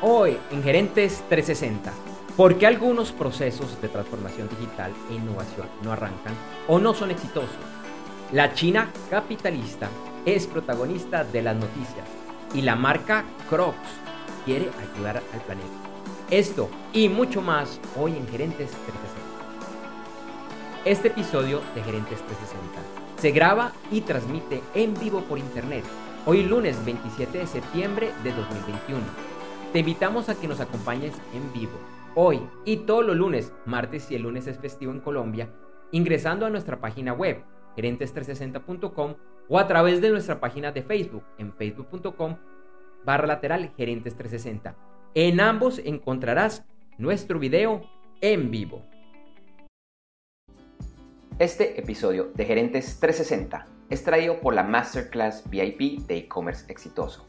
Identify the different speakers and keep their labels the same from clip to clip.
Speaker 1: Hoy en Gerentes 360, ¿por qué algunos procesos de transformación digital e innovación no arrancan o no son exitosos? La China capitalista es protagonista de las noticias y la marca Crocs quiere ayudar al planeta. Esto y mucho más hoy en Gerentes 360. Este episodio de Gerentes 360 se graba y transmite en vivo por internet hoy lunes 27 de septiembre de 2021 te invitamos a que nos acompañes en vivo, hoy y todos los lunes, martes y el lunes es festivo en Colombia, ingresando a nuestra página web, gerentes360.com o a través de nuestra página de Facebook, en facebook.com barra lateral gerentes360. En ambos encontrarás nuestro video en vivo. Este episodio de Gerentes 360 es traído por la Masterclass VIP de e-commerce exitoso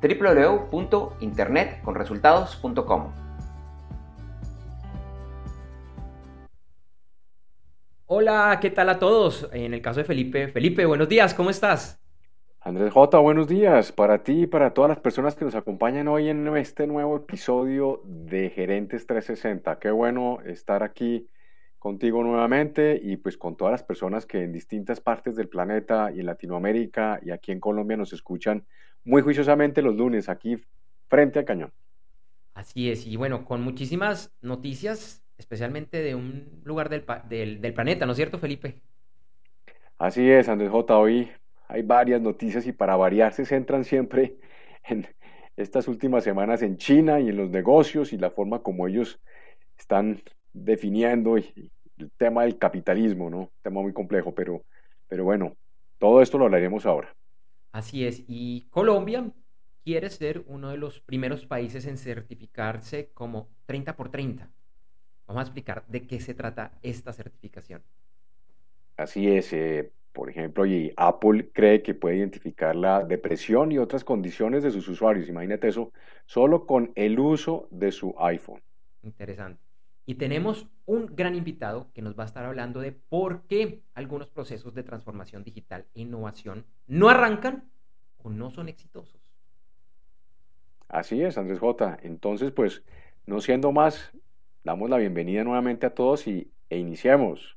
Speaker 1: www.internetconresultados.com. Hola, ¿qué tal a todos? En el caso de Felipe, Felipe, buenos días, ¿cómo estás?
Speaker 2: Andrés J, buenos días para ti y para todas las personas que nos acompañan hoy en este nuevo episodio de Gerentes 360. Qué bueno estar aquí contigo nuevamente y pues con todas las personas que en distintas partes del planeta y en Latinoamérica y aquí en Colombia nos escuchan muy juiciosamente los lunes aquí frente al cañón.
Speaker 1: Así es, y bueno, con muchísimas noticias, especialmente de un lugar del, del, planeta, ¿no es cierto, Felipe?
Speaker 2: Así es, Andrés J. Hoy hay varias noticias y para variar se centran siempre en estas últimas semanas en China y en los negocios y la forma como ellos están definiendo el tema del capitalismo, ¿no? Un tema muy complejo, pero, pero bueno, todo esto lo hablaremos ahora.
Speaker 1: Así es, y Colombia quiere ser uno de los primeros países en certificarse como 30 por 30. Vamos a explicar de qué se trata esta certificación.
Speaker 2: Así es, eh, por ejemplo, y Apple cree que puede identificar la depresión y otras condiciones de sus usuarios. Imagínate eso, solo con el uso de su iPhone.
Speaker 1: Interesante. Y tenemos un gran invitado que nos va a estar hablando de por qué algunos procesos de transformación digital e innovación no arrancan o no son exitosos.
Speaker 2: Así es, Andrés J. Entonces, pues, no siendo más, damos la bienvenida nuevamente a todos y, e iniciemos.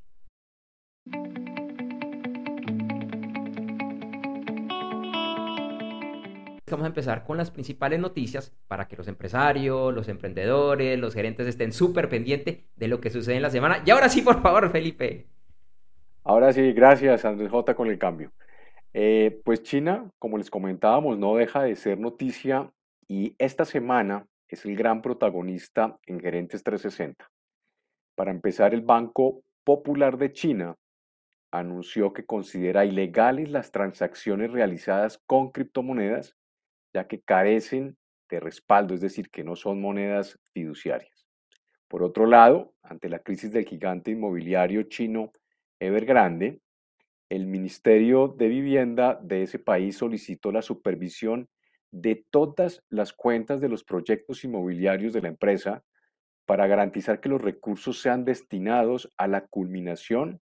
Speaker 1: Vamos a empezar con las principales noticias para que los empresarios, los emprendedores, los gerentes estén súper pendientes de lo que sucede en la semana. Y ahora sí, por favor, Felipe.
Speaker 2: Ahora sí, gracias, Andrés J, con el cambio. Eh, pues China, como les comentábamos, no deja de ser noticia y esta semana es el gran protagonista en Gerentes 360. Para empezar, el Banco Popular de China anunció que considera ilegales las transacciones realizadas con criptomonedas ya que carecen de respaldo, es decir, que no son monedas fiduciarias. Por otro lado, ante la crisis del gigante inmobiliario chino Evergrande, el Ministerio de Vivienda de ese país solicitó la supervisión de todas las cuentas de los proyectos inmobiliarios de la empresa para garantizar que los recursos sean destinados a la culminación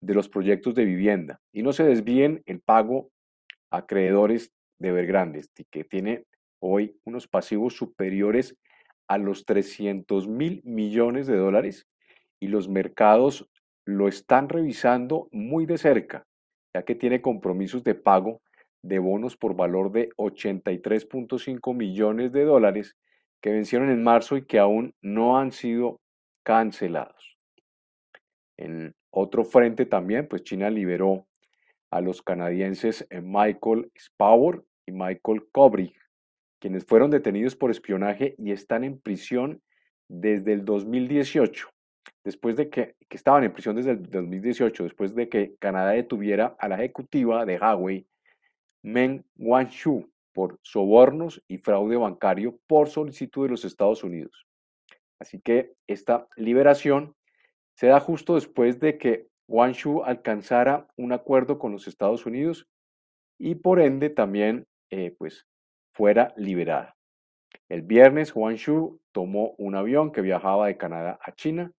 Speaker 2: de los proyectos de vivienda y no se desvíen el pago a acreedores de Evergrande, que tiene hoy unos pasivos superiores a los 300 mil millones de dólares y los mercados lo están revisando muy de cerca, ya que tiene compromisos de pago de bonos por valor de 83.5 millones de dólares que vencieron en marzo y que aún no han sido cancelados. En otro frente también, pues China liberó a los canadienses eh, Michael Spauer Michael Kobrig, quienes fueron detenidos por espionaje y están en prisión desde el 2018. Después de que, estaban en prisión desde el 2018, después de que Canadá detuviera a la ejecutiva de Huawei, Meng Wanzhou, por sobornos y fraude bancario por solicitud de los Estados Unidos. Así que esta liberación se da justo después de que Guangzhou alcanzara un acuerdo con los Estados Unidos y por ende también eh, pues fuera liberada. El viernes Guangzhou tomó un avión que viajaba de Canadá a China,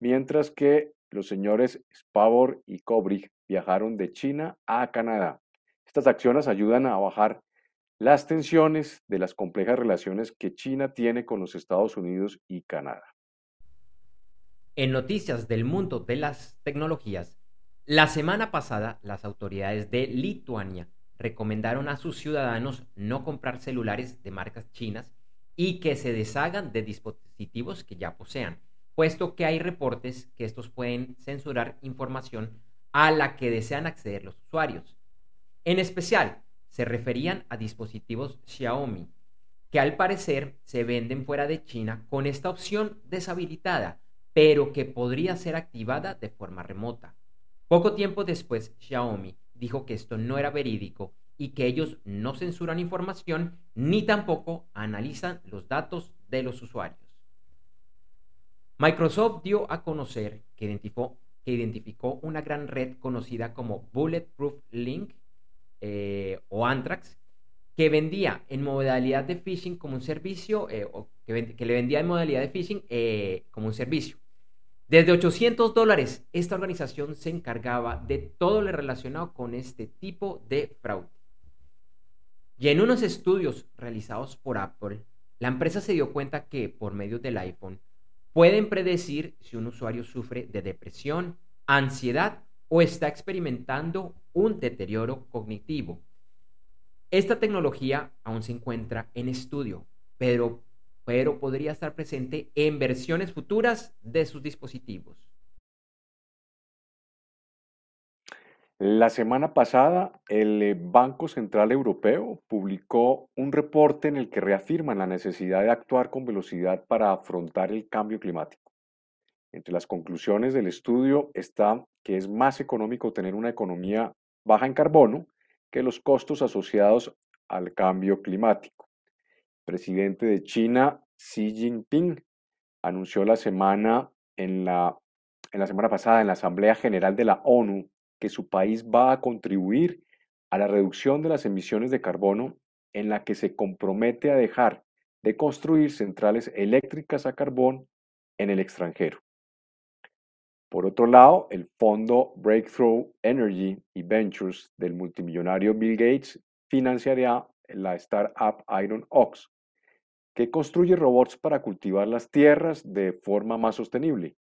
Speaker 2: mientras que los señores Spavor y Kobrig viajaron de China a Canadá. Estas acciones ayudan a bajar las tensiones de las complejas relaciones que China tiene con los Estados Unidos y Canadá.
Speaker 1: En noticias del mundo de las tecnologías, la semana pasada las autoridades de Lituania recomendaron a sus ciudadanos no comprar celulares de marcas chinas y que se deshagan de dispositivos que ya posean, puesto que hay reportes que estos pueden censurar información a la que desean acceder los usuarios. En especial, se referían a dispositivos Xiaomi, que al parecer se venden fuera de China con esta opción deshabilitada, pero que podría ser activada de forma remota. Poco tiempo después, Xiaomi dijo que esto no era verídico y que ellos no censuran información ni tampoco analizan los datos de los usuarios. Microsoft dio a conocer que identificó, una gran red conocida como Bulletproof Link eh, o Antrax, que vendía en modalidad de phishing como un servicio, eh, o que, que, le vendía en modalidad de phishing eh, como un servicio. Desde 800 dólares, esta organización se encargaba de todo lo relacionado con este tipo de fraude. Y en unos estudios realizados por Apple, la empresa se dio cuenta que por medio del iPhone pueden predecir si un usuario sufre de depresión, ansiedad o está experimentando un deterioro cognitivo. Esta tecnología aún se encuentra en estudio, pero, pero podría estar presente en versiones futuras de sus dispositivos.
Speaker 2: La semana pasada, el eh, Banco Central Europeo publicó un reporte en el que reafirman la necesidad de actuar con velocidad para afrontar el cambio climático. Entre las conclusiones del estudio está que es más económico tener una economía baja en carbono que los costos asociados al cambio climático. Presidente de China, Xi Jinping, anunció la semana en la, en la semana pasada en la Asamblea General de la ONU que su país va a contribuir a la reducción de las emisiones de carbono en la que se compromete a dejar de construir centrales eléctricas a carbón en el extranjero. Por otro lado, el fondo Breakthrough Energy y Ventures del multimillonario Bill Gates financiará la startup Iron Ox, que construye robots para cultivar las tierras de forma más sostenible.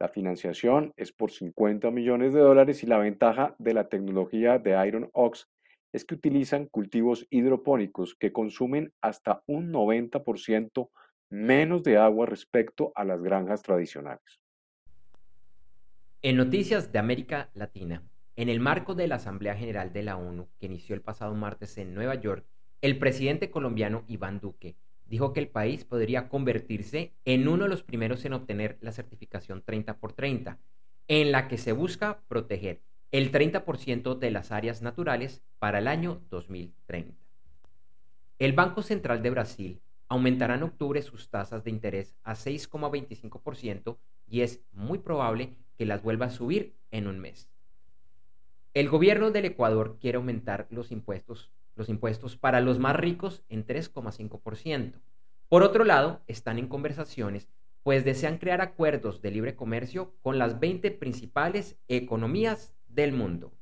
Speaker 2: La financiación es por 50 millones de dólares y la ventaja de la tecnología de Iron Ox es que utilizan cultivos hidropónicos que consumen hasta un 90% menos de agua respecto a las granjas tradicionales.
Speaker 1: En noticias de América Latina, en el marco de la Asamblea General de la ONU, que inició el pasado martes en Nueva York, el presidente colombiano Iván Duque dijo que el país podría convertirse en uno de los primeros en obtener la certificación 30 por 30, en la que se busca proteger el 30% de las áreas naturales para el año 2030. El Banco Central de Brasil aumentará en octubre sus tasas de interés a 6,25% y es muy probable que las vuelva a subir en un mes. El gobierno del Ecuador quiere aumentar los impuestos, los impuestos para los más ricos en 3,5%. Por otro lado, están en conversaciones, pues desean crear acuerdos de libre comercio con las 20 principales economías del mundo.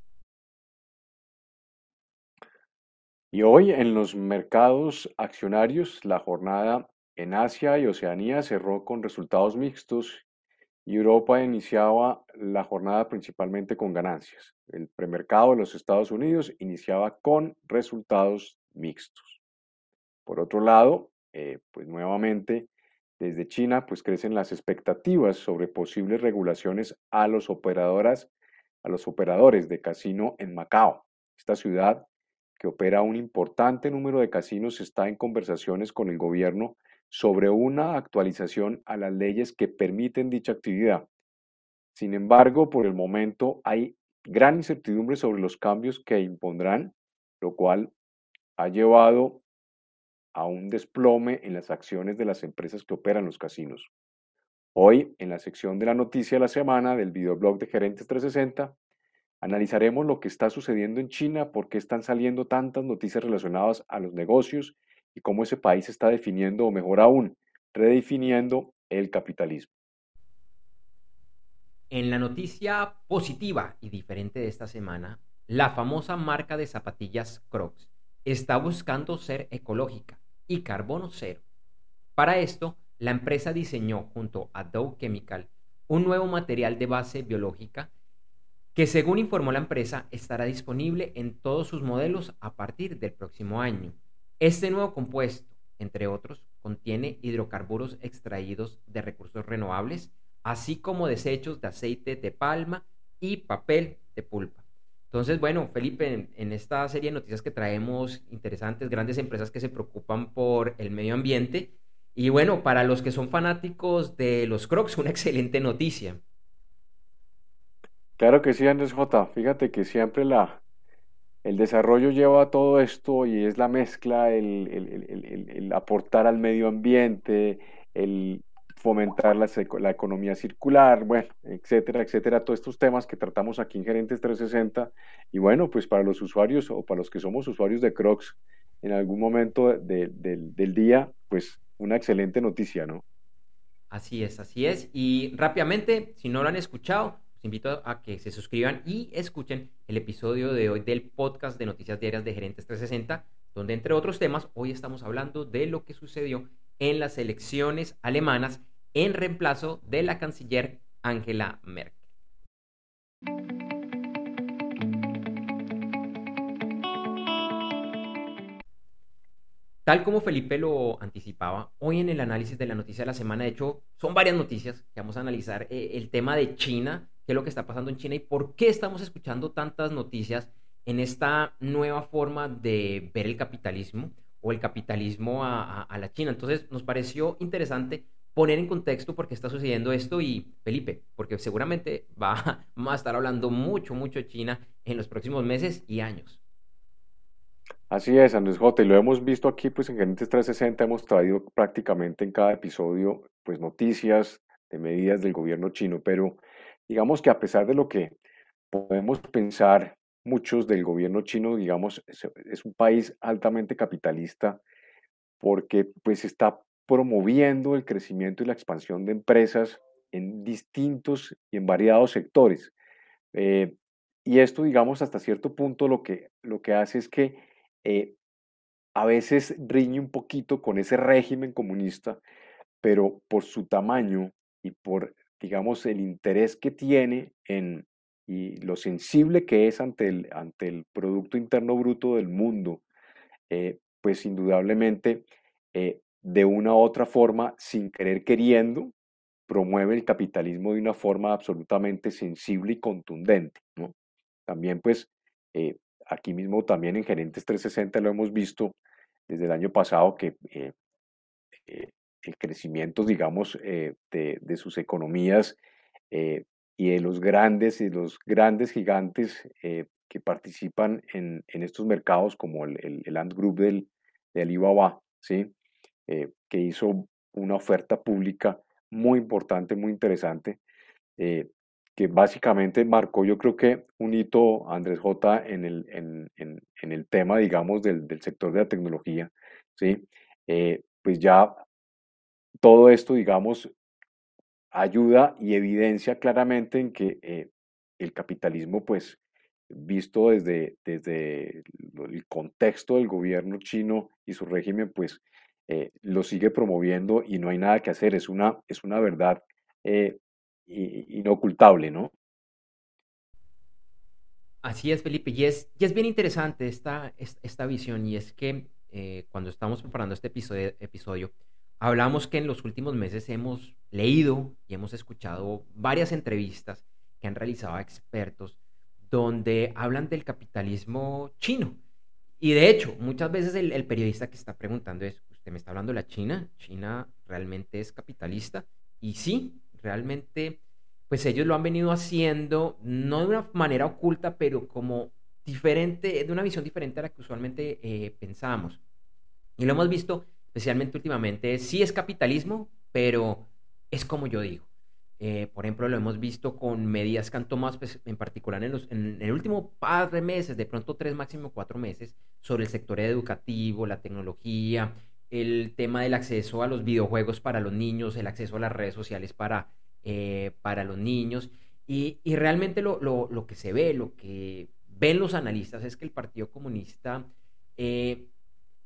Speaker 2: Y hoy en los mercados accionarios, la jornada en Asia y Oceanía cerró con resultados mixtos y Europa iniciaba la jornada principalmente con ganancias. El premercado de los Estados Unidos iniciaba con resultados mixtos. Por otro lado, eh, pues nuevamente desde China pues crecen las expectativas sobre posibles regulaciones a los operadoras, a los operadores de casino en Macao. Esta ciudad que opera un importante número de casinos está en conversaciones con el gobierno sobre una actualización a las leyes que permiten dicha actividad. Sin embargo, por el momento hay gran incertidumbre sobre los cambios que impondrán, lo cual ha llevado a un desplome en las acciones de las empresas que operan los casinos. Hoy, en la sección de la noticia de la semana del videoblog de Gerentes 360, analizaremos lo que está sucediendo en China, por qué están saliendo tantas noticias relacionadas a los negocios y cómo ese país está definiendo, o mejor aún, redefiniendo el capitalismo.
Speaker 1: En la noticia positiva y diferente de esta semana, la famosa marca de zapatillas Crocs está buscando ser ecológica y carbono cero. Para esto, la empresa diseñó junto a Dow Chemical un nuevo material de base biológica que según informó la empresa estará disponible en todos sus modelos a partir del próximo año. Este nuevo compuesto, entre otros, contiene hidrocarburos extraídos de recursos renovables, así como desechos de aceite de palma y papel de pulpa. Entonces, bueno, Felipe, en, esta serie de noticias que traemos interesantes, grandes empresas que se preocupan por el medio ambiente. Y bueno, para los que son fanáticos de los Crocs, una excelente noticia.
Speaker 2: Claro que sí, Andrés J. Fíjate que siempre la, el desarrollo lleva a todo esto y es la mezcla, el, el aportar al medio ambiente, el fomentar la, economía circular, bueno, etcétera, etcétera, todos estos temas que tratamos aquí en Gerentes 360. Y bueno, pues para los usuarios o para los que somos usuarios de Crocs en algún momento del día, pues una excelente noticia, ¿no?
Speaker 1: Así es, así es. Y rápidamente, si no lo han escuchado, los invito a que se suscriban y escuchen el episodio de hoy del podcast de Noticias Diarias de Gerentes 360, donde entre otros temas, hoy estamos hablando de lo que sucedió en las elecciones alemanas en reemplazo de la canciller Angela Merkel. Tal como Felipe lo anticipaba, hoy en el análisis de la noticia de la semana, de hecho, son varias noticias que vamos a analizar. Eh, el tema de China, qué es lo que está pasando en China y por qué estamos escuchando tantas noticias en esta nueva forma de ver el capitalismo o el capitalismo a, a la China. Entonces, nos pareció interesante poner en contexto por qué está sucediendo esto y Felipe, porque seguramente va, a estar hablando mucho, mucho China en los próximos meses y años.
Speaker 2: Así es, Andrés J. Y lo hemos visto aquí, pues en Gerentes 360 hemos traído prácticamente en cada episodio, pues noticias de medidas del gobierno chino, pero digamos que a pesar de lo que podemos pensar muchos del gobierno chino, digamos, es un país altamente capitalista porque pues está promoviendo el crecimiento y la expansión de empresas en distintos y en variados sectores. Eh, y esto, digamos, hasta cierto punto lo que, lo que hace es que eh, a veces riñe un poquito con ese régimen comunista, pero por su tamaño y por, digamos, el interés que tiene en, y lo sensible que es ante el, ante el Producto Interno Bruto del mundo, eh, pues indudablemente de una u otra forma, sin querer queriendo, promueve el capitalismo de una forma absolutamente sensible y contundente. También, pues, eh, aquí mismo también en Gerentes 360 lo hemos visto desde el año pasado que eh, eh, el crecimiento, digamos, de, sus economías y de los grandes y los grandes gigantes que participan en, estos mercados como el, el, Ant Group del, de Alibaba, ¿sí? Eh, que hizo una oferta pública muy importante, muy interesante, eh, que básicamente marcó yo creo que un hito, Andrés J, en el, en, en, el tema, digamos, del, del, sector de la tecnología, ¿sí? Eh, pues ya todo esto, digamos, ayuda y evidencia claramente en que el capitalismo, pues, visto desde, desde el contexto del gobierno chino y su régimen, pues, eh, lo sigue promoviendo y no hay nada que hacer, es una, es una verdad eh, inocultable, ¿no?
Speaker 1: Así es, Felipe, y es, y es bien interesante esta, esta visión, y es que eh, cuando estamos preparando este episodio, episodio, hablamos que en los últimos meses hemos leído y hemos escuchado varias entrevistas que han realizado expertos donde hablan del capitalismo chino. Y de hecho, muchas veces el, el periodista que está preguntando es, me está hablando de la China. China realmente es capitalista. Y sí, realmente, pues ellos lo han venido haciendo, no de una manera oculta, pero como diferente, de una visión diferente a la que usualmente eh, pensábamos. Y lo hemos visto especialmente últimamente, sí es capitalismo, pero es como yo digo. Eh, por ejemplo, lo hemos visto con medidas que han tomado pues, en particular en, los, en, el último par de meses, de pronto tres, máximo cuatro meses, sobre el sector educativo, la tecnología, el tema del acceso a los videojuegos para los niños, el acceso a las redes sociales para, eh, para los niños. Y, y realmente lo, lo, lo, que se ve, lo que ven los analistas es que el Partido Comunista eh,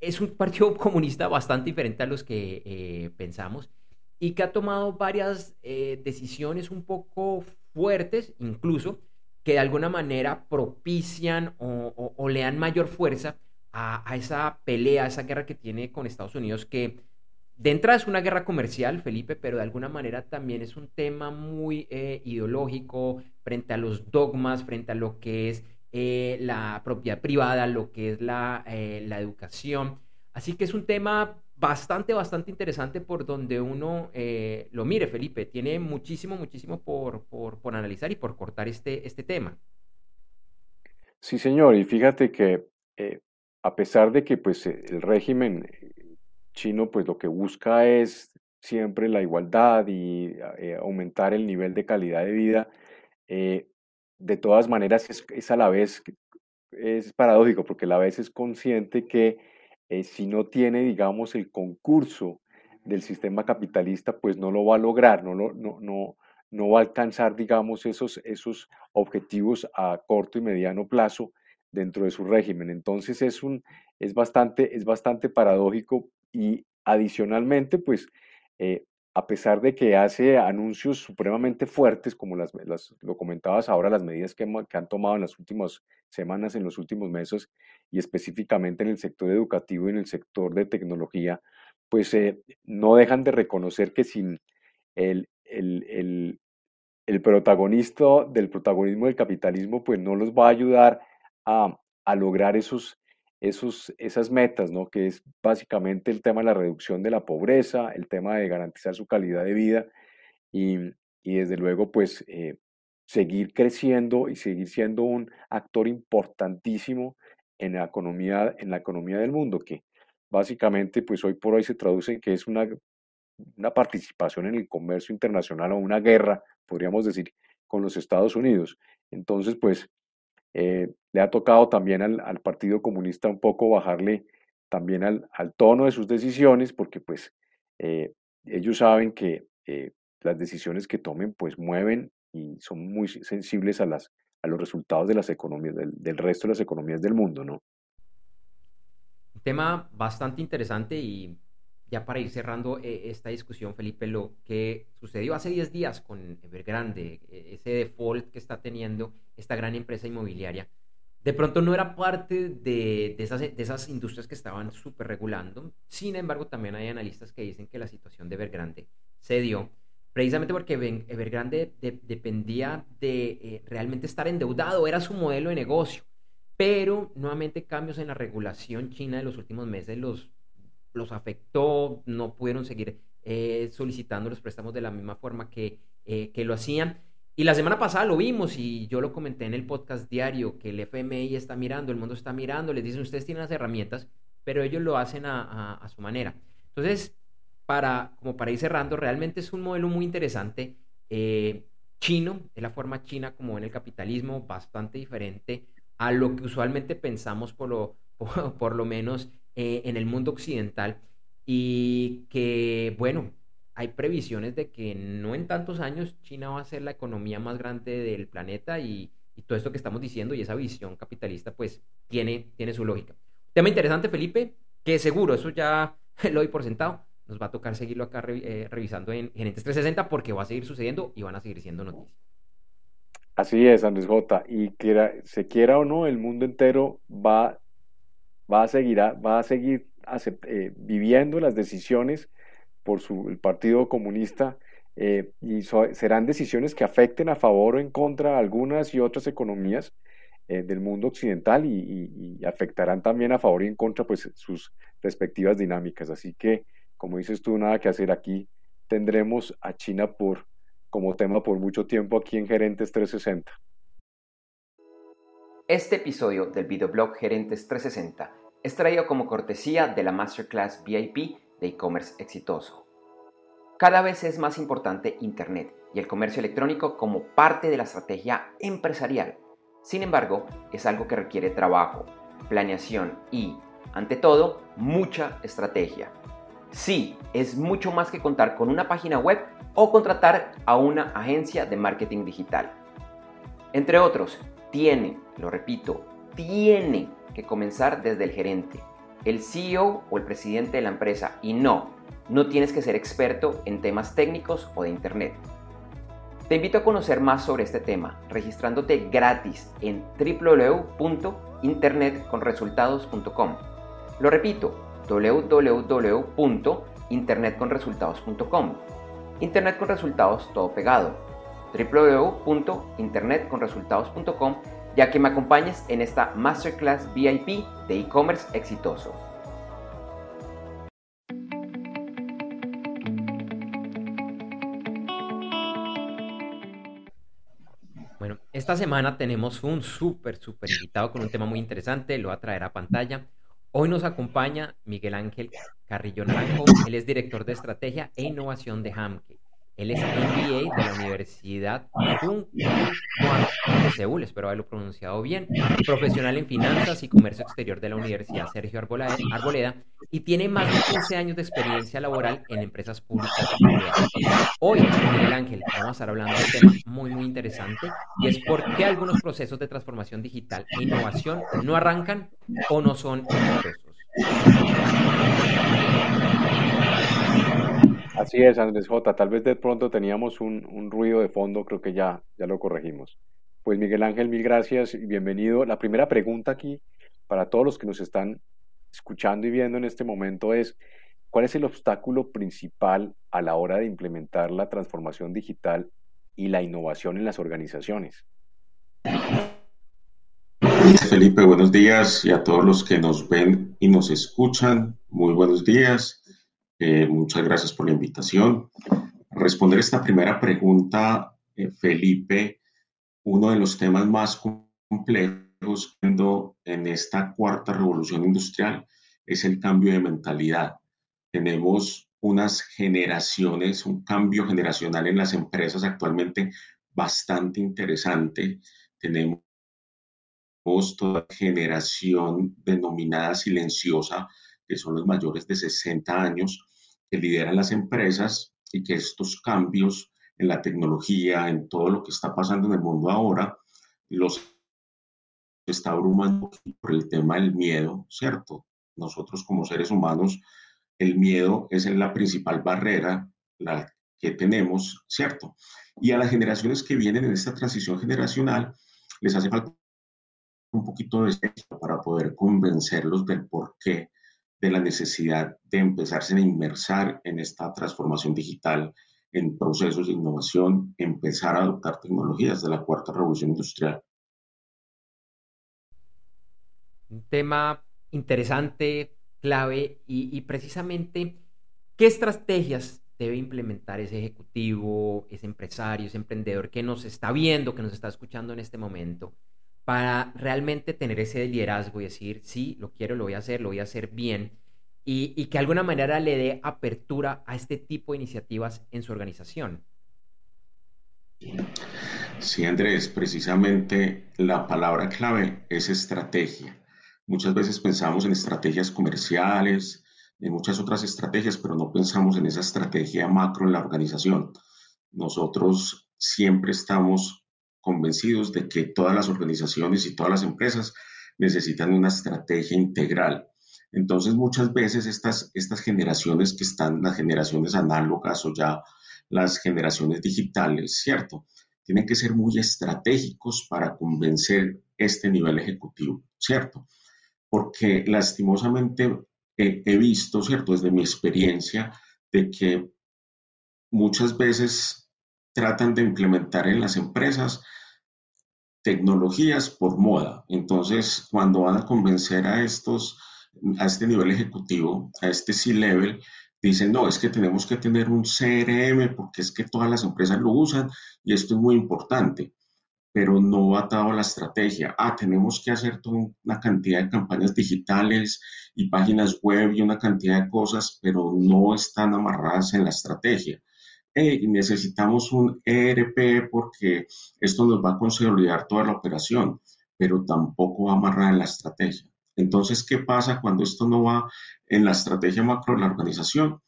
Speaker 1: es un partido comunista bastante diferente a los que eh, pensamos y que ha tomado varias eh, decisiones un poco fuertes, incluso, que de alguna manera propician o, le dan mayor fuerza a, esa pelea, a esa guerra que tiene con Estados Unidos, que de entrada es una guerra comercial, Felipe, pero de alguna manera también es un tema muy ideológico frente a los dogmas, frente a lo que es eh, la propiedad privada, lo que es la, eh, la, educación. Así que es un tema bastante, bastante interesante por donde uno eh, lo mire, Felipe. Tiene muchísimo, muchísimo por, por, por, analizar y por cortar este, este tema.
Speaker 2: Sí, señor. Y fíjate que a pesar de que pues, el régimen chino pues, lo que busca es siempre la igualdad y aumentar el nivel de calidad de vida, de todas maneras es, a la vez, es paradójico, porque a la vez es consciente que eh, si no tiene, digamos, el concurso del sistema capitalista, pues no lo va a lograr, no, no, no, no va a alcanzar, digamos, esos, esos objetivos a corto y mediano plazo dentro de su régimen. Entonces es, un, es, bastante, es bastante paradójico y adicionalmente, pues eh, a pesar de que hace anuncios supremamente fuertes, como las, lo comentabas ahora, las medidas que, han tomado en las últimas semanas, en los últimos meses, y específicamente en el sector educativo y en el sector de tecnología, pues eh, no dejan de reconocer que sin el, el, el, protagonista del protagonismo del capitalismo, pues no los va a ayudar a, lograr esos, esos, esas metas, ¿no? que es básicamente el tema de la reducción de la pobreza, el tema de garantizar su calidad de vida y, y desde luego pues eh, seguir creciendo y seguir siendo un actor importantísimo en la economía, en la economía del mundo, que básicamente pues hoy por hoy se traduce en que es una, una participación en el comercio internacional o una guerra, podríamos decir, con los Estados Unidos. Entonces pues eh, le ha tocado también al, Partido Comunista un poco bajarle también al, tono de sus decisiones, porque pues eh, ellos saben que eh, las decisiones que tomen pues mueven y son muy sensibles a, las, a los resultados de las economías, del, resto de las economías del mundo, ¿no?
Speaker 1: Un tema bastante interesante y ya para ir cerrando esta discusión, Felipe, lo que sucedió hace 10 días con Evergrande, e, ese default que está teniendo esta gran empresa inmobiliaria, de pronto no era parte de, esas, de esas, industrias que estaban súper regulando. Sin embargo, también hay analistas que dicen que la situación de Evergrande se dio precisamente porque Evergrande dependía de eh, realmente estar endeudado, era su modelo de negocio. Pero nuevamente cambios en la regulación china de los últimos meses los, los afectó, no pudieron seguir eh, solicitando los préstamos de la misma forma que, eh, que lo hacían. Y la semana pasada lo vimos y yo lo comenté en el podcast diario, que el FMI está mirando, el mundo está mirando, les dicen, ustedes tienen las herramientas, pero ellos lo hacen a, su manera. Entonces, para, como para ir cerrando, realmente es un modelo muy interesante, eh, chino, es la forma china como en el capitalismo, bastante diferente a lo que usualmente pensamos por lo, por, lo menos eh, en el mundo occidental y que, bueno, hay previsiones de que no en tantos años China va a ser la economía más grande del planeta y, todo esto que estamos diciendo y esa visión capitalista pues tiene, tiene su lógica. Tema interesante, Felipe, que seguro, eso ya lo doy por sentado, nos va a tocar seguirlo acá eh, revisando en Gerentes 360 porque va a seguir sucediendo y van a seguir siendo noticias.
Speaker 2: Así es, Andrés J. Y quiera, se quiera o no, el mundo entero va, va a seguir, va a seguir eh, viviendo las decisiones por su, el Partido Comunista eh, y serán decisiones que afecten a favor o en contra algunas y otras economías eh, del mundo occidental y, afectarán también a favor y en contra pues sus respectivas dinámicas. Así que, como dices tú, nada que hacer aquí. Tendremos a China por, como tema por mucho tiempo aquí en Gerentes 360.
Speaker 1: Este episodio del videoblog Gerentes 360 es traído como cortesía de la Masterclass VIP de e-commerce exitoso. Cada vez es más importante Internet y el comercio electrónico como parte de la estrategia empresarial. Sin embargo, es algo que requiere trabajo, planeación y, ante todo, mucha estrategia. Sí, es mucho más que contar con una página web o contratar a una agencia de marketing digital. Entre otros, tiene, lo repito, tiene comenzar desde el gerente, el CEO o el presidente de la empresa y no, no tienes que ser experto en temas técnicos o de Internet. Te invito a conocer más sobre este tema registrándote gratis en www.internetconresultados.com. Lo repito, www.internetconresultados.com. Internet con resultados todo pegado. www.internetconresultados.com ya que me acompañes en esta Masterclass VIP de e-commerce exitoso. Bueno, esta semana tenemos un súper, súper invitado con un tema muy interesante, lo voy a traer a pantalla. Hoy nos acompaña Miguel Ángel Carrillo Naranjo, él es director de estrategia e innovación de Hamke. Él es MBA de la Universidad de Seúl, espero haberlo pronunciado bien, profesional en finanzas y comercio exterior de la Universidad Sergio Arboleda y tiene más de 15 años de experiencia laboral en empresas públicas Hoy, Miguel Ángel, vamos a estar hablando de un tema muy, muy interesante y es por qué algunos procesos de transformación digital e innovación no arrancan o no son exitosos.
Speaker 2: Así es, Andrés J. Tal vez de pronto teníamos un, ruido de fondo, creo que ya, ya lo corregimos. Pues Miguel Ángel, mil gracias y bienvenido. La primera pregunta aquí para todos los que nos están escuchando y viendo en este momento es, ¿cuál es el obstáculo principal a la hora de implementar la transformación digital y la innovación en las organizaciones?
Speaker 3: Felipe, buenos días y a todos los que nos ven y nos escuchan, muy buenos días. Eh, muchas gracias por la invitación. Responder esta primera pregunta, eh, Felipe, uno de los temas más complejos en esta cuarta revolución industrial es el cambio de mentalidad. Tenemos unas generaciones, un cambio generacional en las empresas actualmente bastante interesante. Tenemos toda generación denominada silenciosa, que son los mayores de 60 años, que lideran las empresas y que estos cambios en la tecnología, en todo lo que está pasando en el mundo ahora, los está abrumando por el tema del miedo, ¿cierto? Nosotros como seres humanos, el miedo es la principal barrera la que tenemos, ¿cierto? Y a las generaciones que vienen en esta transición generacional, les hace falta un poquito de para poder convencerlos del por qué de la necesidad de empezarse a inmersar en esta transformación digital, en procesos de innovación, empezar a adoptar tecnologías de la cuarta revolución industrial.
Speaker 1: Un tema interesante, clave y, y precisamente, ¿qué estrategias debe implementar ese ejecutivo, ese empresario, ese emprendedor que nos está viendo, que nos está escuchando en este momento? Para realmente tener ese liderazgo y decir, sí, lo quiero, lo voy a hacer, lo voy a hacer bien, y, que de alguna manera le dé apertura a este tipo de iniciativas en su organización.
Speaker 3: Sí, Andrés, precisamente la palabra clave es estrategia. Muchas veces pensamos en estrategias comerciales, en muchas otras estrategias, pero no pensamos en esa estrategia macro en la organización. Nosotros siempre estamos convencidos de que todas las organizaciones y todas las empresas necesitan una estrategia integral. Entonces, muchas veces estas, estas generaciones que están, las generaciones análogas o ya las generaciones digitales, ¿cierto? Tienen que ser muy estratégicos para convencer este nivel ejecutivo, ¿cierto? Porque lastimosamente he visto, ¿cierto? Desde mi experiencia, de que muchas veces tratan de implementar en las empresas tecnologías por moda. Entonces, cuando van a convencer a estos, a este nivel ejecutivo, a este C-level, dicen, no, es que tenemos que tener un CRM porque es que todas las empresas lo usan y esto es muy importante, pero no ha dado la estrategia. Ah, tenemos que hacer toda una cantidad de campañas digitales y páginas web y una cantidad de cosas, pero no están amarradas en la estrategia. Hey, necesitamos un ERP porque esto nos va a consolidar toda la operación, pero tampoco va a amarrar en la estrategia. Entonces, ¿qué pasa cuando esto no va en la estrategia macro de la organización?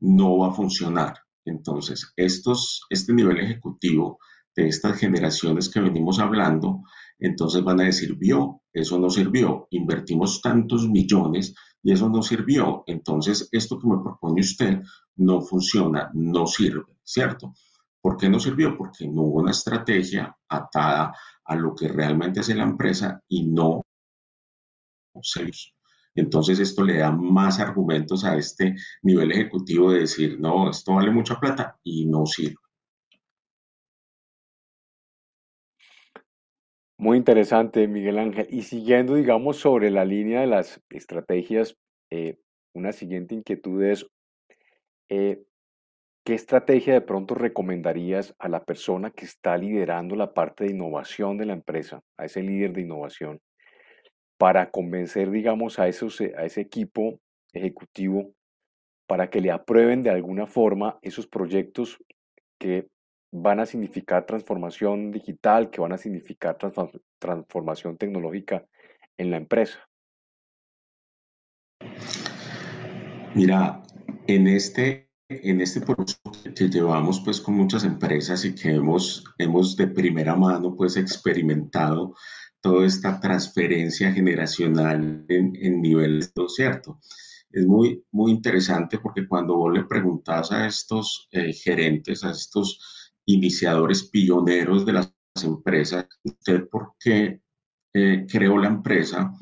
Speaker 3: No va a funcionar. Entonces, estos, este nivel ejecutivo de estas generaciones que venimos hablando, entonces van a decir, vio, eso no sirvió, invertimos tantos millones y eso no sirvió, entonces esto que me propone usted no funciona, no sirve, ¿cierto? ¿Por qué no sirvió? Porque no hubo una estrategia atada a lo que realmente hace la empresa y no se Entonces esto le da más argumentos a este nivel ejecutivo de decir, no, esto vale mucha plata y no sirve.
Speaker 2: Muy interesante, Miguel Ángel. Y siguiendo, digamos, sobre la línea de las estrategias, eh, una siguiente inquietud es, eh, ¿qué estrategia de pronto recomendarías a la persona que está liderando la parte de innovación de la empresa, a ese líder de innovación, para convencer, digamos, a, esos, a ese equipo ejecutivo para que le aprueben de alguna forma esos proyectos que van a significar transformación digital, que van a significar transformación tecnológica en la empresa?
Speaker 3: Mira, en este, en este proceso que llevamos pues con muchas empresas y que hemos, hemos de primera mano pues experimentado toda esta transferencia generacional en, en niveles, ¿cierto? Es muy, muy interesante porque cuando vos le preguntas a estos eh, gerentes, a estos iniciadores pioneros de las empresas. ¿Usted por qué eh, creó la empresa?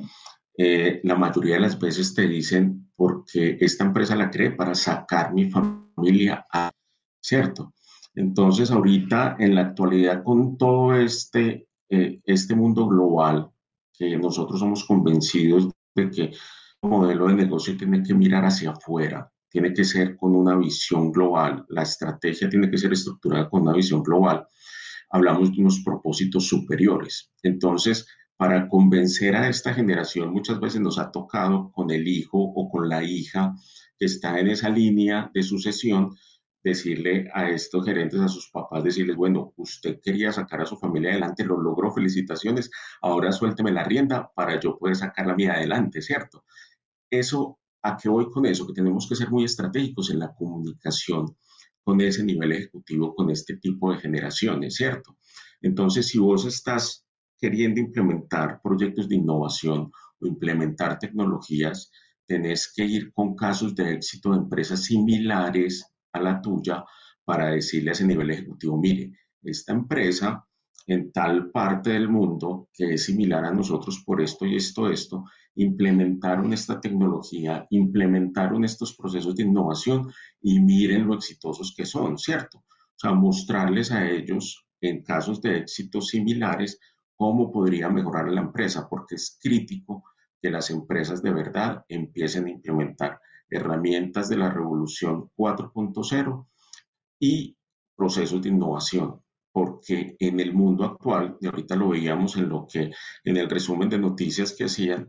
Speaker 3: Eh, la mayoría de las veces te dicen porque esta empresa la creé para sacar mi familia a, ¿cierto? Entonces ahorita en la actualidad con todo este, eh, este mundo global que nosotros somos convencidos de que el modelo de negocio tiene que mirar hacia afuera, tiene que ser con una visión global, la estrategia tiene que ser estructurada con una visión global. Hablamos de unos propósitos superiores. Entonces, para convencer a esta generación, muchas veces nos ha tocado con el hijo o con la hija que está en esa línea de sucesión, decirle a estos gerentes, a sus papás, decirles, bueno, usted quería sacar a su familia adelante, lo logró, felicitaciones, ahora suélteme la rienda para yo poder sacar la mía adelante, ¿cierto? Eso ¿A qué voy con eso? Que tenemos que ser muy estratégicos en la comunicación con ese nivel ejecutivo, con este tipo de generaciones, ¿cierto? Entonces, si vos estás queriendo implementar proyectos de innovación o implementar tecnologías, tenés que ir con casos de éxito de empresas similares a la tuya para decirle a ese nivel ejecutivo, mire, esta empresa en tal parte del mundo que es similar a nosotros por esto y esto, esto, implementaron esta tecnología, implementaron estos procesos de innovación y miren lo exitosos que son, ¿cierto? O sea, mostrarles a ellos en casos de éxitos similares cómo podría mejorar la empresa, porque es crítico que las empresas de verdad empiecen a implementar herramientas de la revolución 4.0 y procesos de innovación porque en el mundo actual, y ahorita lo veíamos en lo que, en el resumen de noticias que hacían,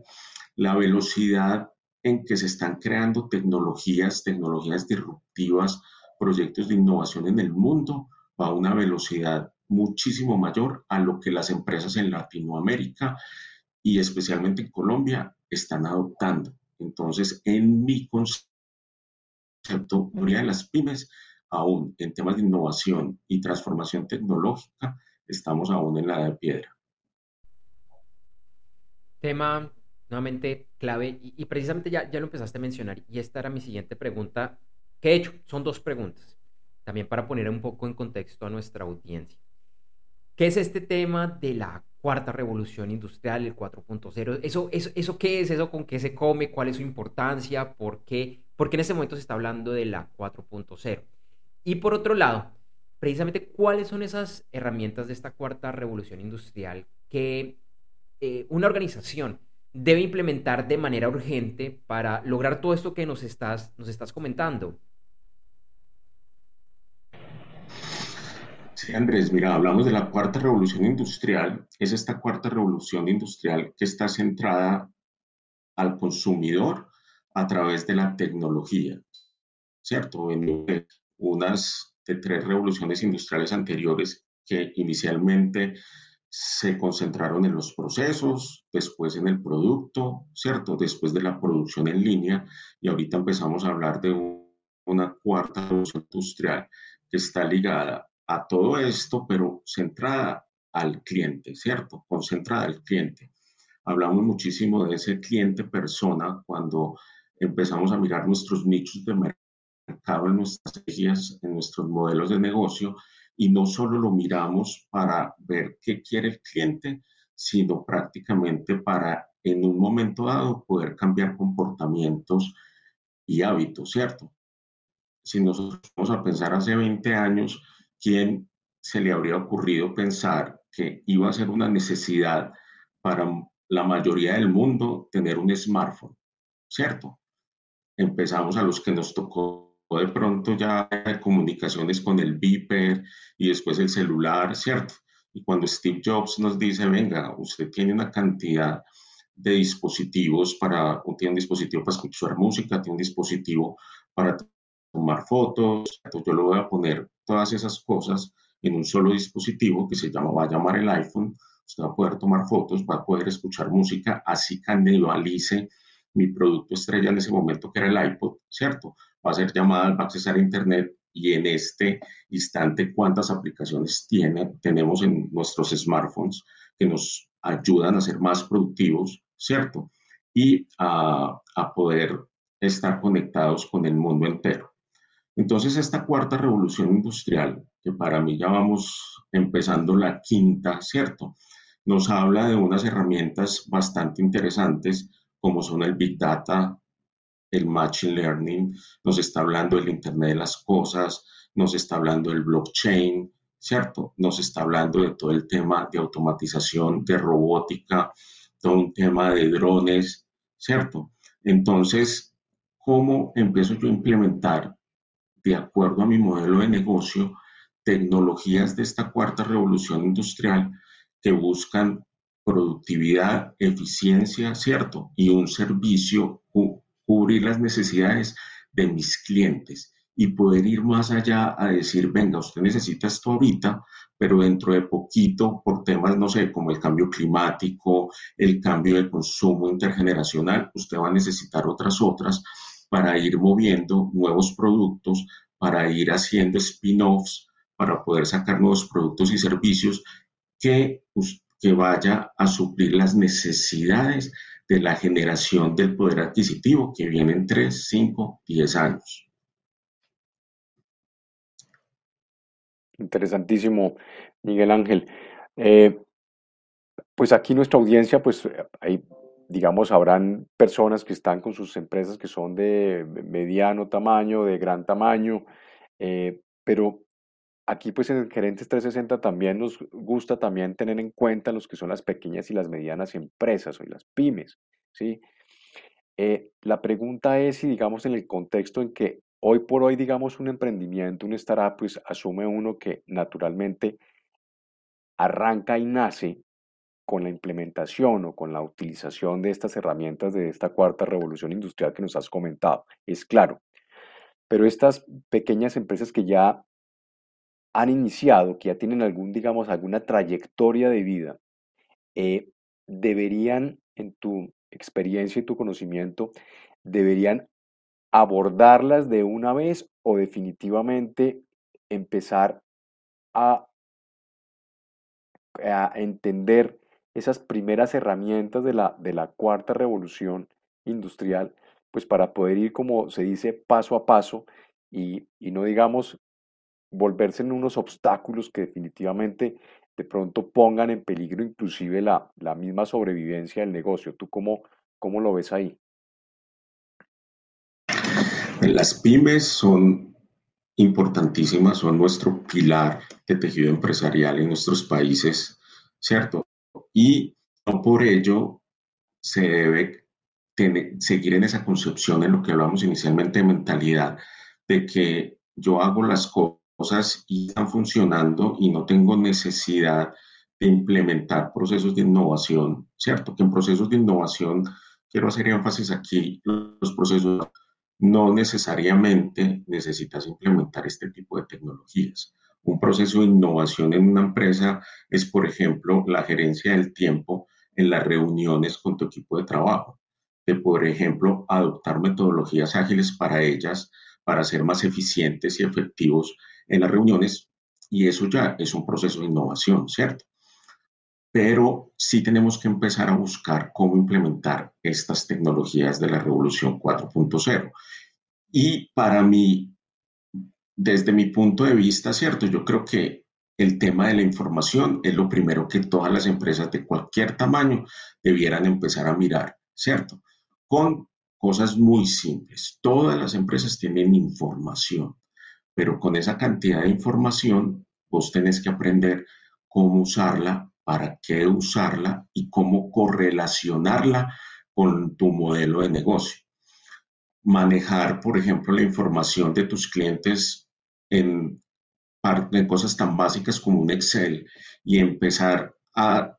Speaker 3: la velocidad en que se están creando tecnologías, tecnologías disruptivas, proyectos de innovación en el mundo, va a una velocidad muchísimo mayor a lo que las empresas en Latinoamérica y especialmente en Colombia están adoptando. Entonces, en mi concepto, la mayoría de las pymes aún en temas de innovación y transformación tecnológica, estamos aún en la de piedra.
Speaker 1: Tema nuevamente clave y, precisamente ya, ya lo empezaste a mencionar y esta era mi siguiente pregunta, que he hecho, son dos preguntas, también para poner un poco en contexto a nuestra audiencia. ¿Qué es este tema de la cuarta revolución industrial, el 4.0? ¿Eso, eso, ¿Eso qué es? ¿Eso con qué se come? ¿Cuál es su importancia? ¿Por qué? Porque en este momento se está hablando de la 4.0. Y por otro lado, precisamente cuáles son esas herramientas de esta cuarta revolución industrial que eh, una organización debe implementar de manera urgente para lograr todo esto que nos estás, nos estás comentando.
Speaker 3: Sí, Andrés, mira, hablamos de la cuarta revolución industrial. Es esta cuarta revolución industrial que está centrada al consumidor a través de la tecnología, ¿cierto? Unas de tres revoluciones industriales anteriores que inicialmente se concentraron en los procesos, después en el producto, ¿cierto? Después de la producción en línea y ahorita empezamos a hablar de una cuarta revolución industrial que está ligada a todo esto, pero centrada al cliente, ¿cierto? Concentrada al cliente. Hablamos muchísimo de ese cliente persona cuando empezamos a mirar nuestros nichos de mercado en nuestras estrategias, en nuestros modelos de negocio y no solo lo miramos para ver qué quiere el cliente, sino prácticamente para en un momento dado poder cambiar comportamientos y hábitos, ¿cierto? Si nosotros vamos a pensar hace 20 años, ¿quién se le habría ocurrido pensar que iba a ser una necesidad para la mayoría del mundo tener un smartphone, ¿cierto? Empezamos a los que nos tocó de pronto ya comunicaciones con el beeper y después el celular, ¿cierto? Y cuando Steve Jobs nos dice, venga, usted tiene una cantidad de dispositivos para, tiene un dispositivo para escuchar música, tiene un dispositivo para tomar fotos, yo le voy a poner todas esas cosas en un solo dispositivo que se llama, va a llamar el iPhone, usted va a poder tomar fotos, va a poder escuchar música, así canibalice mi producto estrella en ese momento que era el iPod, ¿cierto? Va a ser llamada, va a accesar a Internet y en este instante cuántas aplicaciones tiene, tenemos en nuestros smartphones que nos ayudan a ser más productivos, ¿cierto? Y a, a poder estar conectados con el mundo entero. Entonces, esta cuarta revolución industrial, que para mí ya vamos empezando la quinta, ¿cierto? Nos habla de unas herramientas bastante interesantes como son el Big Data, el Machine Learning, nos está hablando del Internet de las Cosas, nos está hablando del blockchain, ¿cierto? Nos está hablando de todo el tema de automatización, de robótica, todo un tema de drones, ¿cierto? Entonces, ¿cómo empiezo yo a implementar, de acuerdo a mi modelo de negocio, tecnologías de esta cuarta revolución industrial que buscan productividad, eficiencia, ¿cierto? Y un servicio cubrir las necesidades de mis clientes y poder ir más allá a decir, venga, usted necesita esto ahorita, pero dentro de poquito, por temas, no sé, como el cambio climático, el cambio de consumo intergeneracional, usted va a necesitar otras otras para ir moviendo nuevos productos, para ir haciendo spin-offs, para poder sacar nuevos productos y servicios que, que vaya a suplir las necesidades de la generación del poder adquisitivo que viene en 3, 5, 10 años.
Speaker 2: Interesantísimo, Miguel Ángel. Eh, pues aquí nuestra audiencia, pues hay, digamos, habrán personas que están con sus empresas que son de mediano tamaño, de gran tamaño, eh, pero Aquí pues en Gerentes 360 también nos gusta también tener en cuenta los que son las pequeñas y las medianas empresas o las pymes, ¿sí? Eh, la pregunta es si digamos en el contexto en que hoy por hoy digamos un emprendimiento, un startup, pues asume uno que naturalmente arranca y nace con la implementación o con la utilización de estas herramientas de esta cuarta revolución industrial que nos has comentado, es claro. Pero estas pequeñas empresas que ya han iniciado, que ya tienen algún, digamos, alguna trayectoria de vida, eh, deberían, en tu experiencia y tu conocimiento, deberían abordarlas de una vez o definitivamente empezar a, a entender esas primeras herramientas de la, de la cuarta revolución industrial, pues para poder ir, como se dice, paso a paso y, y no digamos volverse en unos obstáculos que definitivamente de pronto pongan en peligro inclusive la, la misma sobrevivencia del negocio. ¿Tú cómo, cómo lo ves ahí?
Speaker 3: Las pymes son importantísimas, son nuestro pilar de tejido empresarial en nuestros países, ¿cierto? Y no por ello se debe seguir en esa concepción en lo que hablamos inicialmente de mentalidad, de que yo hago las cosas cosas y están funcionando y no tengo necesidad de implementar procesos de innovación, ¿cierto? Que en procesos de innovación, quiero hacer énfasis aquí, los procesos no necesariamente necesitas implementar este tipo de tecnologías. Un proceso de innovación en una empresa es, por ejemplo, la gerencia del tiempo en las reuniones con tu equipo de trabajo. De, por ejemplo, adoptar metodologías ágiles para ellas, para ser más eficientes y efectivos en las reuniones. Y eso ya es un proceso de innovación, ¿cierto? Pero sí tenemos que empezar a buscar cómo implementar estas tecnologías de la revolución 4.0. Y para mí, desde mi punto de vista, ¿cierto? Yo creo que el tema de la información es lo primero que todas las empresas de cualquier tamaño debieran empezar a mirar, ¿cierto? Con cosas muy simples. Todas las empresas tienen información, pero con esa cantidad de información, vos tenés que aprender cómo usarla, para qué usarla y cómo correlacionarla con tu modelo de negocio. Manejar, por ejemplo, la información de tus clientes en, cosas tan básicas como un Excel y empezar a,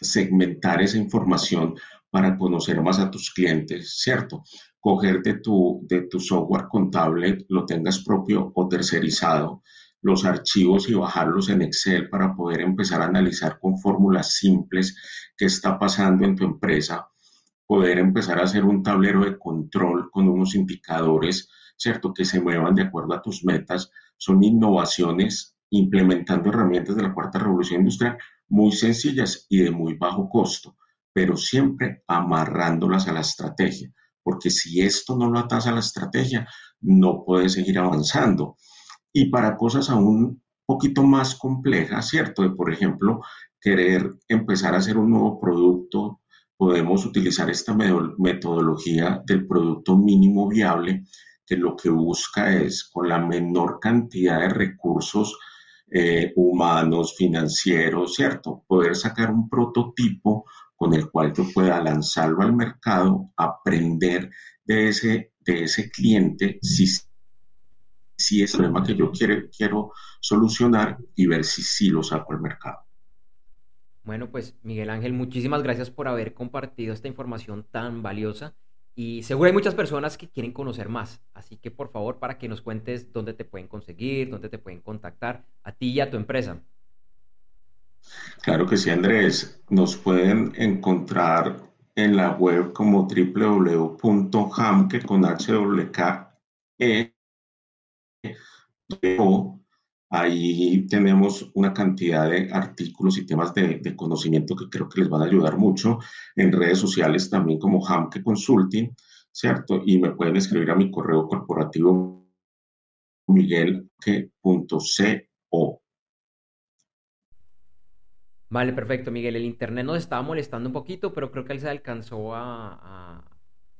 Speaker 3: segmentar esa información para conocer más a tus clientes, ¿cierto? Coger de tu, de tu software contable, lo tengas propio o tercerizado, los archivos y bajarlos en Excel para poder empezar a analizar con fórmulas simples qué está pasando en tu empresa, poder empezar a hacer un tablero de control con unos indicadores ¿cierto? Que se muevan de acuerdo a tus metas. Son innovaciones implementando herramientas de la cuarta revolución industrial muy sencillas y de muy bajo costo, pero siempre amarrándolas a la estrategia, porque si esto no lo atas a la estrategia, no puedes seguir avanzando. Y para cosas aún poquito más complejas, ¿cierto? De, por ejemplo, querer empezar a hacer un nuevo producto, podemos utilizar esta metodología del producto mínimo viable que lo que busca es con la menor cantidad de recursos eh, humanos, financieros, ¿cierto? Poder sacar un prototipo con el cual yo pueda lanzarlo al mercado, aprender de ese, de ese cliente si, si es el problema que yo quiero, quiero solucionar y ver si sí lo saco al mercado.
Speaker 1: Bueno, pues Miguel Ángel, muchísimas gracias por haber compartido esta información tan valiosa y seguro hay muchas personas que quieren conocer más. Así que por favor, para que nos cuentes dónde te pueden conseguir, dónde te pueden contactar, a ti y a tu empresa.
Speaker 3: Claro que sí, Andrés. Nos pueden encontrar en la web como www.hamke con Ahí tenemos una cantidad de artículos y temas de, conocimiento que creo que les van a ayudar mucho. En redes sociales también como Hamke Consulting, ¿cierto? Y me pueden escribir a mi correo corporativo miguel.co.
Speaker 1: Vale, perfecto, Miguel. El internet nos estaba molestando un poquito, pero creo que él se alcanzó a,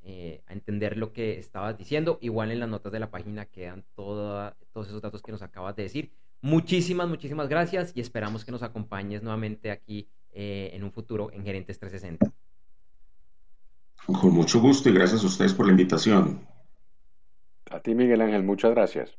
Speaker 1: eh, a entender lo que estabas diciendo. Igual en las notas de la página quedan todos esos datos que nos acabas de decir. Muchísimas, muchísimas gracias y esperamos que nos acompañes nuevamente aquí eh, en un futuro en Gerentes 360.
Speaker 3: Con mucho gusto y gracias a ustedes por la invitación.
Speaker 2: A ti, Miguel Ángel, muchas gracias.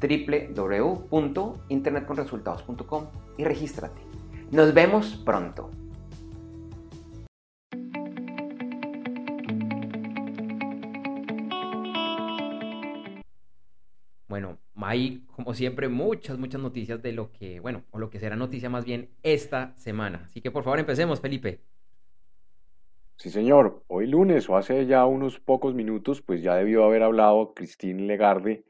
Speaker 1: www.internetconresultados.com y regístrate. Nos vemos pronto. Bueno, hay como siempre muchas, muchas noticias de lo que, bueno, o lo que será noticia más bien esta semana. Así que por favor empecemos, Felipe.
Speaker 2: Sí, señor. Hoy lunes o hace ya unos pocos minutos, pues ya debió haber hablado Christine Lagarde,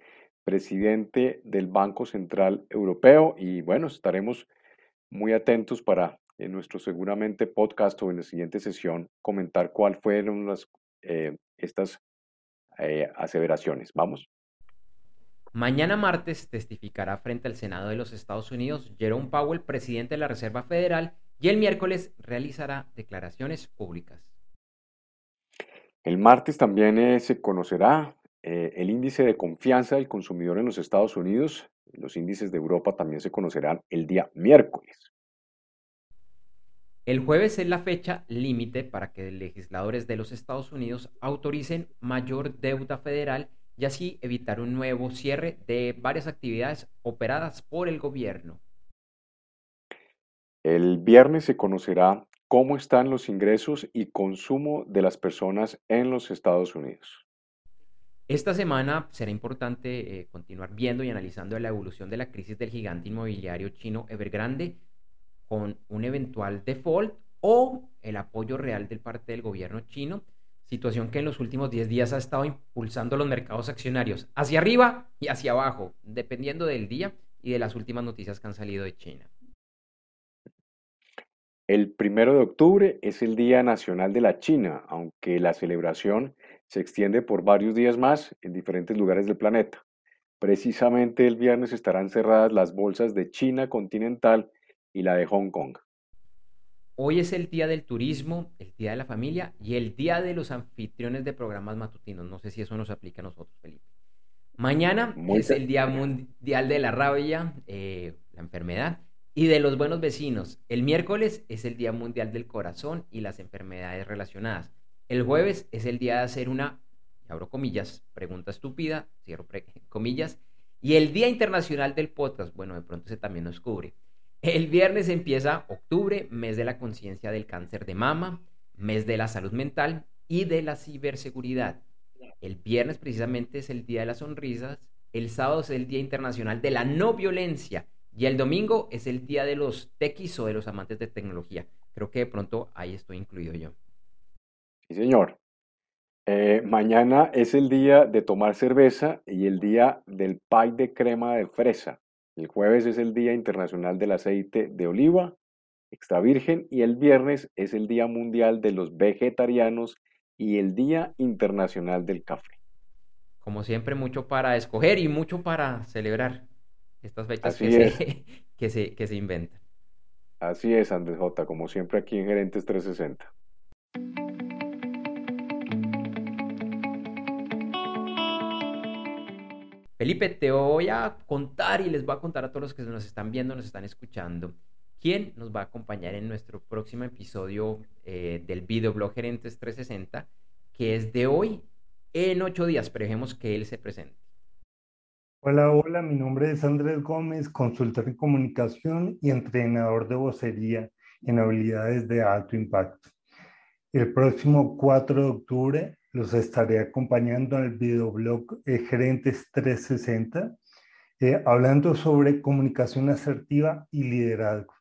Speaker 2: presidente del Banco Central Europeo, y bueno, estaremos muy atentos para en nuestro seguramente podcast o en la siguiente sesión comentar cuáles fueron las, eh, estas eh, aseveraciones. Vamos.
Speaker 1: Mañana martes testificará frente al Senado de los Estados Unidos Jerome Powell, presidente de la Reserva Federal, y el miércoles realizará declaraciones públicas.
Speaker 2: El martes también eh, se conocerá eh, el índice de confianza del consumidor en los Estados Unidos. Los índices de Europa también se conocerán el día miércoles.
Speaker 1: El jueves es la fecha límite para que legisladores de los Estados Unidos autoricen mayor deuda federal y así evitar un nuevo cierre de varias actividades operadas por el gobierno.
Speaker 2: El viernes se conocerá cómo están los ingresos y consumo de las personas en los Estados Unidos.
Speaker 1: Esta semana será importante eh, continuar viendo y analizando la evolución de la crisis del gigante inmobiliario chino Evergrande con un eventual default o el apoyo real del parte del gobierno chino, situación que en los últimos 10 días ha estado impulsando los mercados accionarios hacia arriba y hacia abajo, dependiendo del día y de las últimas noticias que han salido de China.
Speaker 2: El primero de octubre es el Día Nacional de la China, aunque la celebración se extiende por varios días más en diferentes lugares del planeta. Precisamente el viernes estarán cerradas las bolsas de China continental y la de Hong Kong.
Speaker 1: Hoy es el Día del Turismo, el Día de la Familia y el Día de los anfitriones de programas matutinos. No sé si eso nos aplica a nosotros, Felipe. Mañana es el Día Mundial de la Rabia, eh, la enfermedad y de los buenos vecinos. El miércoles es el Día Mundial del Corazón y las enfermedades relacionadas. El jueves es el día de hacer una, abro comillas, pregunta estúpida, cierro comillas, y el Día Internacional del Podcast. Bueno, de pronto ese también nos cubre. El viernes empieza octubre, mes de la conciencia del cáncer de mama, mes de la salud mental y de la ciberseguridad. El viernes precisamente es el Día de las Sonrisas, el sábado es el Día Internacional de la No Violencia y el domingo es el día de los tequis o de los amantes de tecnología. Creo que de pronto ahí estoy incluido yo.
Speaker 2: Sí, señor. Eh, mañana es el día de tomar cerveza y el día del pie de crema de fresa. El jueves es el Día Internacional del Aceite de Oliva extra virgen y el viernes es el Día Mundial de los Vegetarianos y el Día Internacional del Café.
Speaker 1: Como siempre, mucho para escoger y mucho para celebrar estas fechas que se, que, se, que se inventan.
Speaker 2: Así es, Andrés J, como siempre aquí en Gerentes 360.
Speaker 1: Felipe, te voy a contar y les voy a contar a todos los que nos están viendo, nos están escuchando, quién nos va a acompañar en nuestro próximo episodio eh, del videoblog Gerentes 360, que es de hoy en ocho días, pero que él se presente.
Speaker 4: Hola, hola, mi nombre es Andrés Gómez, consultor en comunicación y entrenador de vocería en habilidades de alto impacto. El próximo 4 de octubre los estaré acompañando en el videoblog eh, Gerentes 360, eh, hablando sobre comunicación asertiva y liderazgo.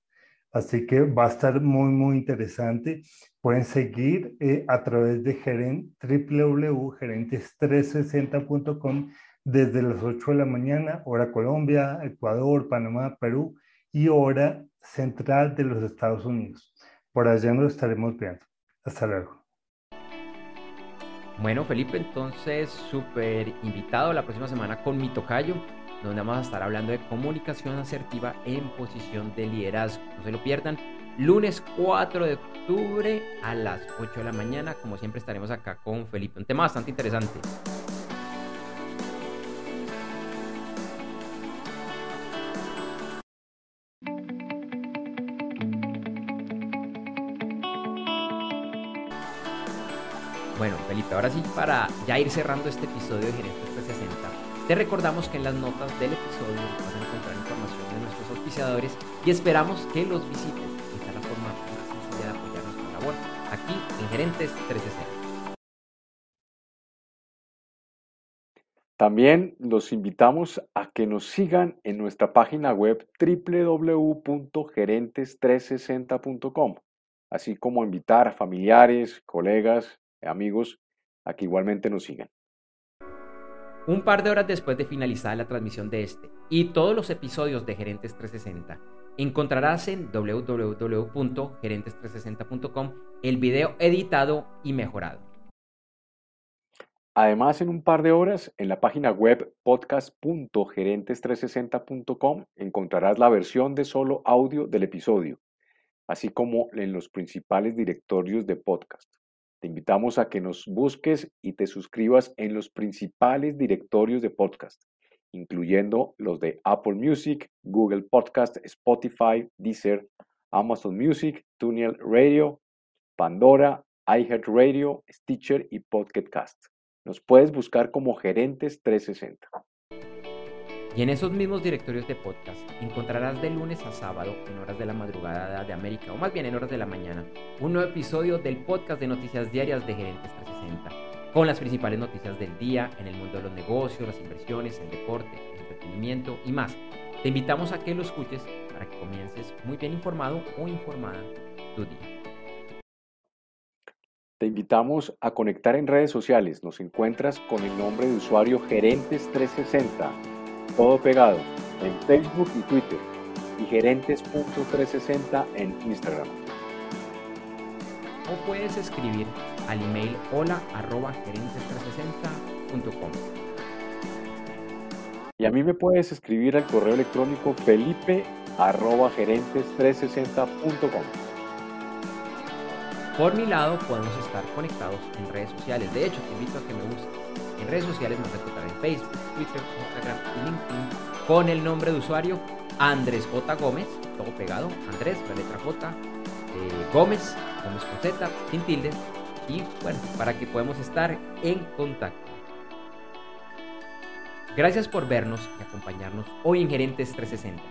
Speaker 4: Así que va a estar muy, muy interesante. Pueden seguir eh, a través de www.gerentes360.com desde las 8 de la mañana, hora Colombia, Ecuador, Panamá, Perú y hora central de los Estados Unidos. Por allá nos estaremos viendo. Hasta luego.
Speaker 1: Bueno, Felipe, entonces súper invitado la próxima semana con mi tocayo, donde vamos a estar hablando de comunicación asertiva en posición de liderazgo. No se lo pierdan. Lunes 4 de octubre a las 8 de la mañana. Como siempre estaremos acá con Felipe. Un tema bastante interesante. Bueno, Felipe, ahora sí, para ya ir cerrando este episodio de Gerentes 360, te recordamos que en las notas del episodio vas a encontrar información de nuestros auspiciadores y esperamos que los visites. Esta es la forma más sencilla de apoyar nuestra labor aquí en Gerentes 360.
Speaker 2: También los invitamos a que nos sigan en nuestra página web www.gerentes360.com así como invitar a familiares, colegas, amigos a que igualmente nos sigan.
Speaker 1: Un par de horas después de finalizar la transmisión de este y todos los episodios de Gerentes 360, encontrarás en www.gerentes360.com el video editado y mejorado.
Speaker 2: Además, en un par de horas, en la página web podcast.gerentes360.com encontrarás la versión de solo audio del episodio, así como en los principales directorios de podcast. Te invitamos a que nos busques y te suscribas en los principales directorios de podcast, incluyendo los de Apple Music, Google Podcast, Spotify, Deezer, Amazon Music, Tunnel Radio, Pandora, iHeartRadio, Stitcher y Podcast. Nos puedes buscar como Gerentes 360.
Speaker 1: Y en esos mismos directorios de podcast encontrarás de lunes a sábado, en horas de la madrugada de América, o más bien en horas de la mañana, un nuevo episodio del podcast de noticias diarias de Gerentes 360, con las principales noticias del día en el mundo de los negocios, las inversiones, el deporte, el entretenimiento y más. Te invitamos a que lo escuches para que comiences muy bien informado o informada tu día.
Speaker 2: Te invitamos a conectar en redes sociales. Nos encuentras con el nombre de usuario Gerentes360, todo pegado, en Facebook y Twitter, y gerentes.360 en Instagram.
Speaker 1: O puedes escribir al email hola arroba gerentes360.com.
Speaker 2: Y a mí me puedes escribir al correo electrónico felipe arroba gerentes360.com.
Speaker 1: Por mi lado, podemos estar conectados en redes sociales. De hecho, te invito a que me busques. En redes sociales nos encontrar en Facebook, Twitter, Instagram y LinkedIn con el nombre de usuario Andrés J. Gómez, todo pegado, Andrés, la letra J, eh, Gómez, Gómez con Z, sin tildes, y bueno, para que podamos estar en contacto. Gracias por vernos y acompañarnos hoy en Gerentes 360.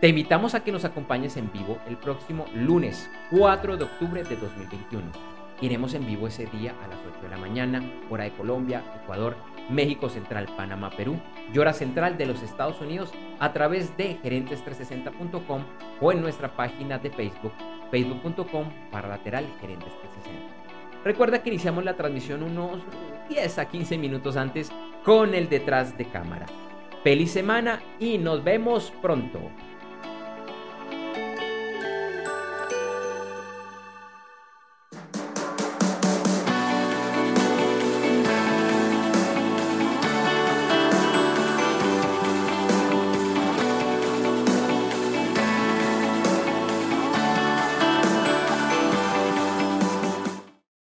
Speaker 1: Te invitamos a que nos acompañes en vivo el próximo lunes 4 de octubre de 2021. Iremos en vivo ese día a las 8 de la mañana, hora de Colombia, Ecuador, México Central, Panamá, Perú y hora central de los Estados Unidos a través de gerentes360.com o en nuestra página de Facebook, facebook.com para lateral gerentes 360. Recuerda que iniciamos la transmisión unos 10 a 15 minutos antes con el detrás de cámara. Feliz semana y nos vemos pronto.